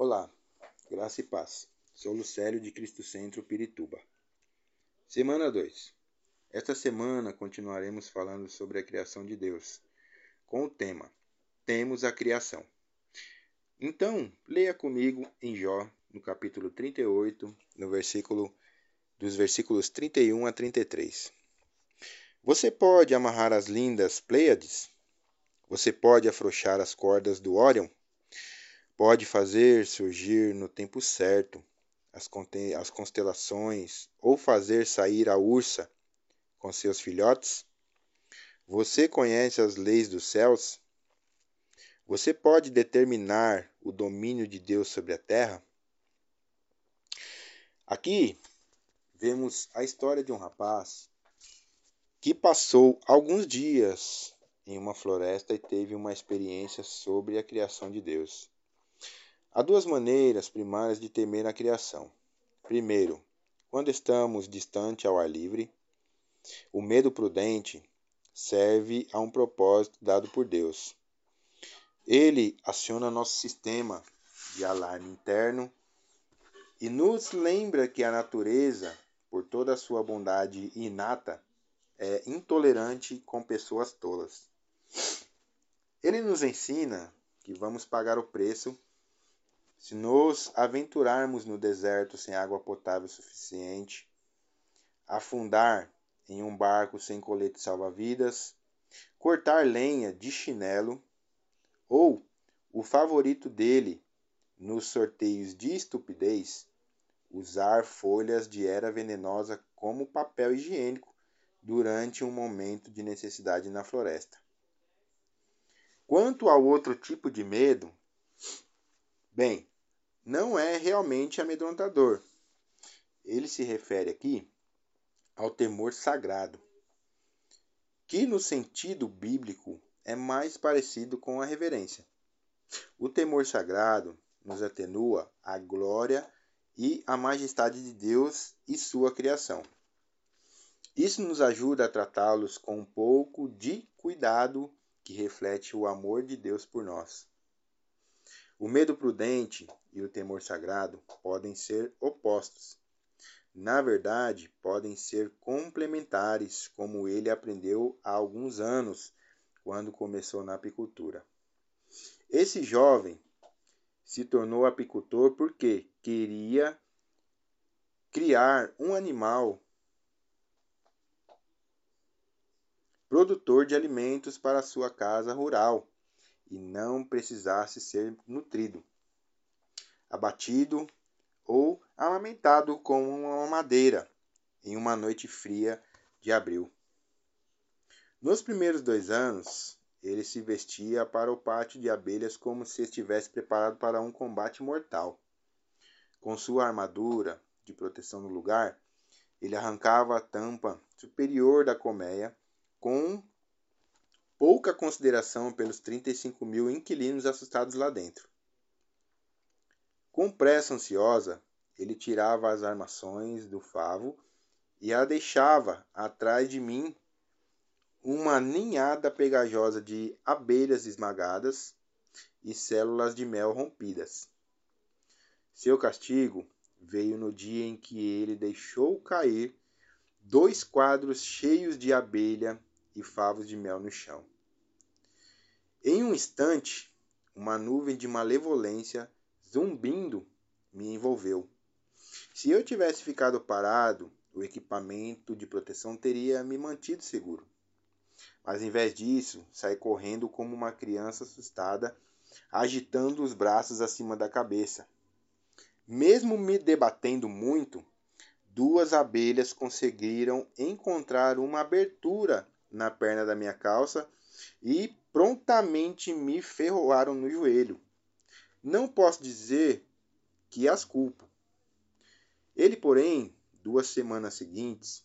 Olá, graça e paz. Sou Lucélio de Cristo Centro, Pirituba. Semana 2. Esta semana continuaremos falando sobre a criação de Deus, com o tema Temos a criação. Então, leia comigo em Jó, no capítulo 38, no versículo dos versículos 31 a 33. Você pode amarrar as lindas Pleiades? Você pode afrouxar as cordas do Órion? Pode fazer surgir no tempo certo as, as constelações ou fazer sair a ursa com seus filhotes? Você conhece as leis dos céus? Você pode determinar o domínio de Deus sobre a terra? Aqui vemos a história de um rapaz que passou alguns dias em uma floresta e teve uma experiência sobre a criação de Deus. Há duas maneiras primárias de temer a criação. Primeiro, quando estamos distante ao ar livre, o medo prudente serve a um propósito dado por Deus. Ele aciona nosso sistema de alarme interno e nos lembra que a natureza, por toda a sua bondade inata, é intolerante com pessoas tolas. Ele nos ensina que vamos pagar o preço se nos aventurarmos no deserto sem água potável suficiente, afundar em um barco sem colete salva-vidas, cortar lenha de chinelo, ou o favorito dele nos sorteios de estupidez, usar folhas de era venenosa como papel higiênico durante um momento de necessidade na floresta. Quanto ao outro tipo de medo, bem, não é realmente amedrontador. Ele se refere aqui ao temor sagrado, que no sentido bíblico é mais parecido com a reverência. O temor sagrado nos atenua a glória e a majestade de Deus e sua criação. Isso nos ajuda a tratá-los com um pouco de cuidado que reflete o amor de Deus por nós. O medo prudente e o temor sagrado podem ser opostos. Na verdade, podem ser complementares, como ele aprendeu há alguns anos, quando começou na apicultura. Esse jovem se tornou apicultor porque queria criar um animal produtor de alimentos para sua casa rural e não precisasse ser nutrido, abatido ou amamentado com uma madeira em uma noite fria de abril. Nos primeiros dois anos, ele se vestia para o pátio de abelhas como se estivesse preparado para um combate mortal. Com sua armadura de proteção no lugar, ele arrancava a tampa superior da colmeia com pouca consideração pelos 35 mil inquilinos assustados lá dentro. Com pressa ansiosa, ele tirava as armações do favo e a deixava atrás de mim uma ninhada pegajosa de abelhas esmagadas e células de mel rompidas. Seu castigo veio no dia em que ele deixou cair dois quadros cheios de abelha e favos de mel no chão. Em um instante, uma nuvem de malevolência zumbindo me envolveu. Se eu tivesse ficado parado, o equipamento de proteção teria me mantido seguro. Mas em vez disso, saí correndo como uma criança assustada, agitando os braços acima da cabeça. Mesmo me debatendo muito, duas abelhas conseguiram encontrar uma abertura na perna da minha calça e prontamente me ferroaram no joelho. Não posso dizer que as culpo. Ele, porém, duas semanas seguintes,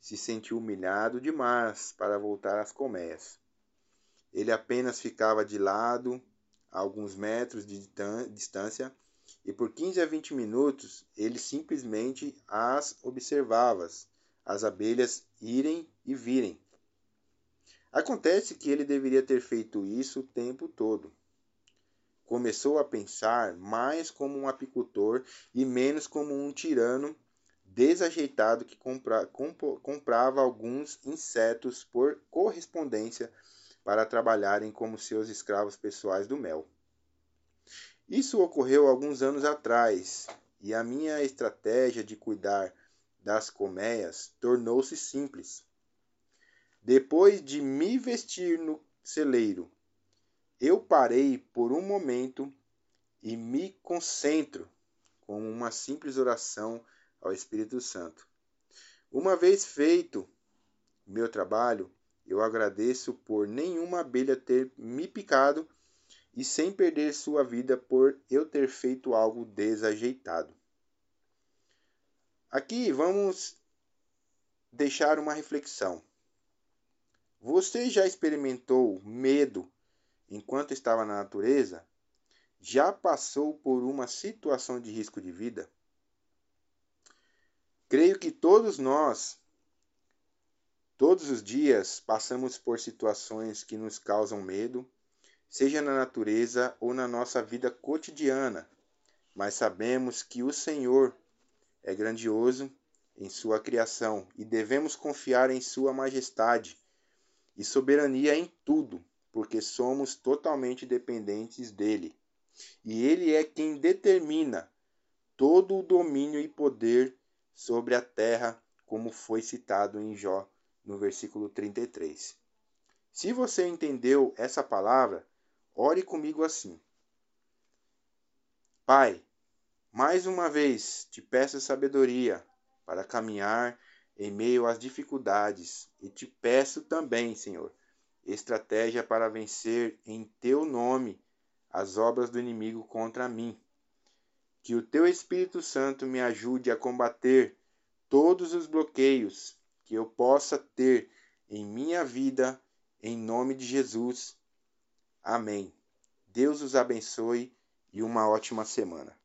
se sentiu humilhado demais para voltar às colmeias. Ele apenas ficava de lado, a alguns metros de distância, e por 15 a 20 minutos ele simplesmente as observava, as abelhas irem e virem. Acontece que ele deveria ter feito isso o tempo todo. começou a pensar mais como um apicultor e menos como um tirano desajeitado que compra, comprava alguns insetos por correspondência para trabalharem como seus escravos pessoais do mel. Isso ocorreu alguns anos atrás e a minha estratégia de cuidar das colmeias tornou-se simples. Depois de me vestir no celeiro, eu parei por um momento e me concentro com uma simples oração ao Espírito Santo. Uma vez feito meu trabalho, eu agradeço por nenhuma abelha ter me picado e sem perder sua vida por eu ter feito algo desajeitado. Aqui vamos deixar uma reflexão. Você já experimentou medo enquanto estava na natureza? Já passou por uma situação de risco de vida? Creio que todos nós, todos os dias, passamos por situações que nos causam medo, seja na natureza ou na nossa vida cotidiana, mas sabemos que o Senhor é grandioso em sua criação e devemos confiar em Sua majestade e soberania em tudo, porque somos totalmente dependentes dele. E ele é quem determina todo o domínio e poder sobre a terra, como foi citado em Jó no versículo 33. Se você entendeu essa palavra, ore comigo assim: Pai, mais uma vez te peço sabedoria para caminhar em meio às dificuldades e te peço também, Senhor, estratégia para vencer em teu nome as obras do inimigo contra mim. Que o teu Espírito Santo me ajude a combater todos os bloqueios que eu possa ter em minha vida, em nome de Jesus. Amém. Deus os abençoe e uma ótima semana.